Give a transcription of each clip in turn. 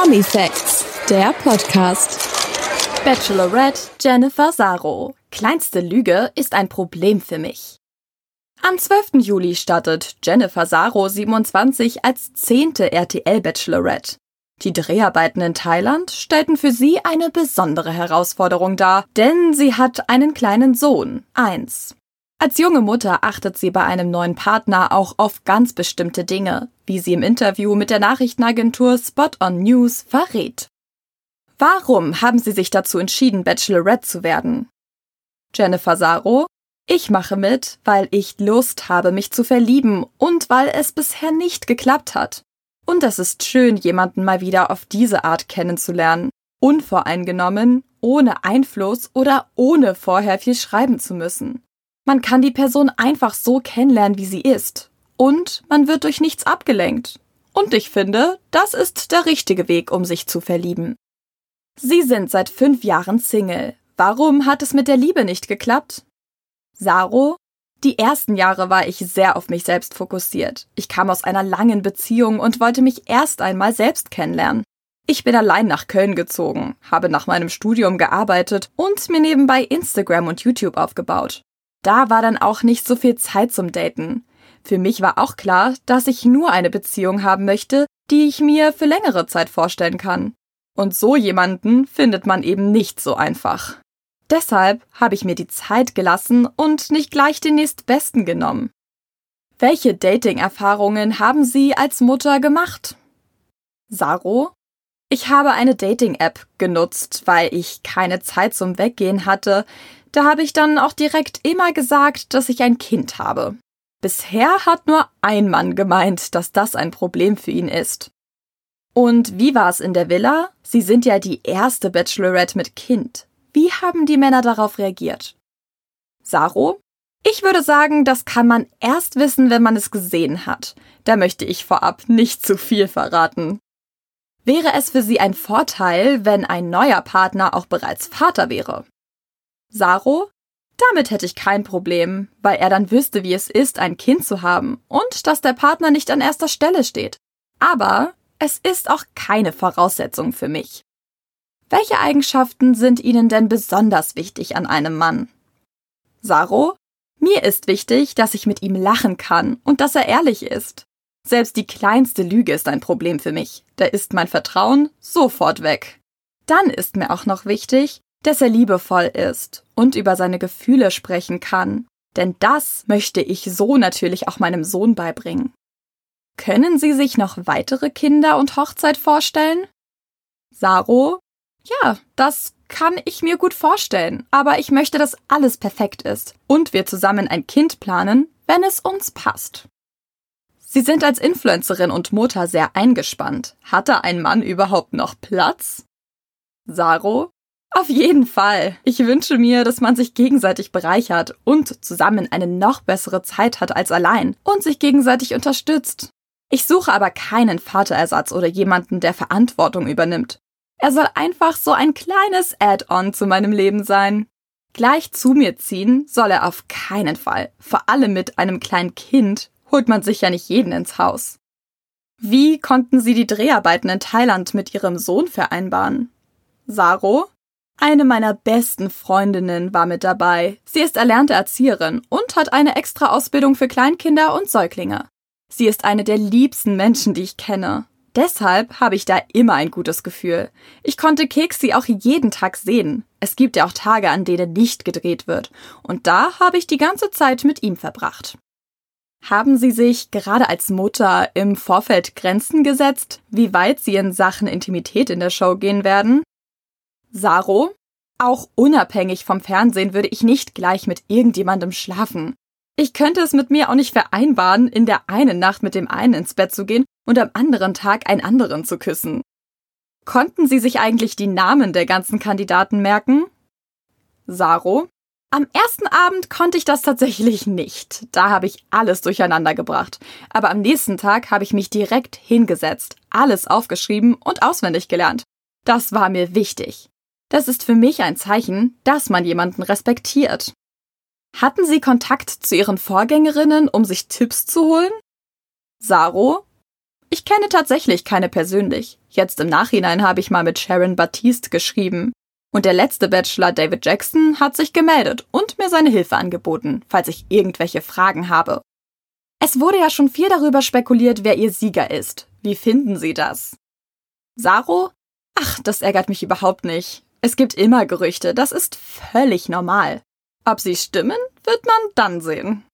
Promi Facts, der Podcast. Bachelorette Jennifer Saro. Kleinste Lüge ist ein Problem für mich. Am 12. Juli startet Jennifer Saro 27 als zehnte RTL Bachelorette. Die Dreharbeiten in Thailand stellten für sie eine besondere Herausforderung dar, denn sie hat einen kleinen Sohn, eins. Als junge Mutter achtet sie bei einem neuen Partner auch auf ganz bestimmte Dinge, wie sie im Interview mit der Nachrichtenagentur Spot on News verrät. Warum haben Sie sich dazu entschieden, Bachelorette zu werden? Jennifer Saro, ich mache mit, weil ich Lust habe, mich zu verlieben und weil es bisher nicht geklappt hat. Und es ist schön, jemanden mal wieder auf diese Art kennenzulernen. Unvoreingenommen, ohne Einfluss oder ohne vorher viel schreiben zu müssen. Man kann die Person einfach so kennenlernen, wie sie ist. Und man wird durch nichts abgelenkt. Und ich finde, das ist der richtige Weg, um sich zu verlieben. Sie sind seit fünf Jahren Single. Warum hat es mit der Liebe nicht geklappt? Saro, die ersten Jahre war ich sehr auf mich selbst fokussiert. Ich kam aus einer langen Beziehung und wollte mich erst einmal selbst kennenlernen. Ich bin allein nach Köln gezogen, habe nach meinem Studium gearbeitet und mir nebenbei Instagram und YouTube aufgebaut. Da war dann auch nicht so viel Zeit zum Daten. Für mich war auch klar, dass ich nur eine Beziehung haben möchte, die ich mir für längere Zeit vorstellen kann. Und so jemanden findet man eben nicht so einfach. Deshalb habe ich mir die Zeit gelassen und nicht gleich den nächstbesten genommen. Welche Dating-Erfahrungen haben Sie als Mutter gemacht? Saro? Ich habe eine Dating-App genutzt, weil ich keine Zeit zum Weggehen hatte, da habe ich dann auch direkt immer gesagt, dass ich ein Kind habe. Bisher hat nur ein Mann gemeint, dass das ein Problem für ihn ist. Und wie war es in der Villa? Sie sind ja die erste Bachelorette mit Kind. Wie haben die Männer darauf reagiert? Saro? Ich würde sagen, das kann man erst wissen, wenn man es gesehen hat. Da möchte ich vorab nicht zu viel verraten. Wäre es für Sie ein Vorteil, wenn ein neuer Partner auch bereits Vater wäre? Saro? Damit hätte ich kein Problem, weil er dann wüsste, wie es ist, ein Kind zu haben und dass der Partner nicht an erster Stelle steht. Aber es ist auch keine Voraussetzung für mich. Welche Eigenschaften sind Ihnen denn besonders wichtig an einem Mann? Saro? Mir ist wichtig, dass ich mit ihm lachen kann und dass er ehrlich ist. Selbst die kleinste Lüge ist ein Problem für mich. Da ist mein Vertrauen sofort weg. Dann ist mir auch noch wichtig, dass er liebevoll ist und über seine Gefühle sprechen kann, denn das möchte ich so natürlich auch meinem Sohn beibringen. Können Sie sich noch weitere Kinder und Hochzeit vorstellen? Saro? Ja, das kann ich mir gut vorstellen, aber ich möchte, dass alles perfekt ist und wir zusammen ein Kind planen, wenn es uns passt. Sie sind als Influencerin und Mutter sehr eingespannt. Hatte ein Mann überhaupt noch Platz? Saro? Auf jeden Fall. Ich wünsche mir, dass man sich gegenseitig bereichert und zusammen eine noch bessere Zeit hat als allein und sich gegenseitig unterstützt. Ich suche aber keinen Vaterersatz oder jemanden, der Verantwortung übernimmt. Er soll einfach so ein kleines Add-on zu meinem Leben sein. Gleich zu mir ziehen soll er auf keinen Fall. Vor allem mit einem kleinen Kind holt man sich ja nicht jeden ins Haus. Wie konnten Sie die Dreharbeiten in Thailand mit Ihrem Sohn vereinbaren? Saro? Eine meiner besten Freundinnen war mit dabei. Sie ist erlernte Erzieherin und hat eine extra Ausbildung für Kleinkinder und Säuglinge. Sie ist eine der liebsten Menschen, die ich kenne. Deshalb habe ich da immer ein gutes Gefühl. Ich konnte Keksi auch jeden Tag sehen. Es gibt ja auch Tage, an denen nicht gedreht wird. Und da habe ich die ganze Zeit mit ihm verbracht. Haben Sie sich gerade als Mutter im Vorfeld Grenzen gesetzt, wie weit Sie in Sachen Intimität in der Show gehen werden? Saro, auch unabhängig vom Fernsehen würde ich nicht gleich mit irgendjemandem schlafen. Ich könnte es mit mir auch nicht vereinbaren, in der einen Nacht mit dem einen ins Bett zu gehen und am anderen Tag einen anderen zu küssen. Konnten Sie sich eigentlich die Namen der ganzen Kandidaten merken? Saro, am ersten Abend konnte ich das tatsächlich nicht. Da habe ich alles durcheinander gebracht. Aber am nächsten Tag habe ich mich direkt hingesetzt, alles aufgeschrieben und auswendig gelernt. Das war mir wichtig. Das ist für mich ein Zeichen, dass man jemanden respektiert. Hatten Sie Kontakt zu Ihren Vorgängerinnen, um sich Tipps zu holen? Saro? Ich kenne tatsächlich keine persönlich. Jetzt im Nachhinein habe ich mal mit Sharon Baptiste geschrieben. Und der letzte Bachelor, David Jackson, hat sich gemeldet und mir seine Hilfe angeboten, falls ich irgendwelche Fragen habe. Es wurde ja schon viel darüber spekuliert, wer ihr Sieger ist. Wie finden Sie das? Saro? Ach, das ärgert mich überhaupt nicht. Es gibt immer Gerüchte, das ist völlig normal. Ob sie stimmen, wird man dann sehen.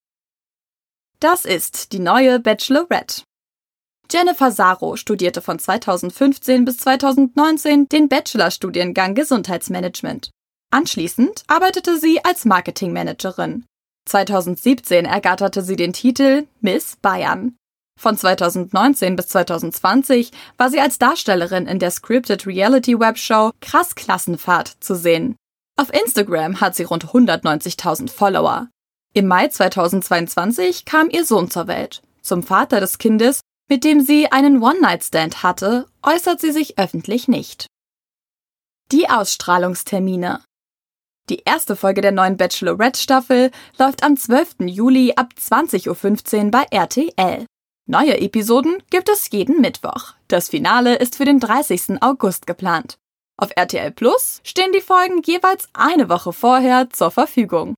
Das ist die neue Bachelorette. Jennifer Saro studierte von 2015 bis 2019 den Bachelorstudiengang Gesundheitsmanagement. Anschließend arbeitete sie als Marketingmanagerin. 2017 ergatterte sie den Titel Miss Bayern. Von 2019 bis 2020 war sie als Darstellerin in der Scripted Reality Webshow Krass Klassenfahrt zu sehen. Auf Instagram hat sie rund 190.000 Follower. Im Mai 2022 kam ihr Sohn zur Welt. Zum Vater des Kindes, mit dem sie einen One-Night-Stand hatte, äußert sie sich öffentlich nicht. Die Ausstrahlungstermine. Die erste Folge der neuen Bachelorette-Staffel läuft am 12. Juli ab 20.15 Uhr bei RTL. Neue Episoden gibt es jeden Mittwoch. Das Finale ist für den 30. August geplant. Auf RTL Plus stehen die Folgen jeweils eine Woche vorher zur Verfügung.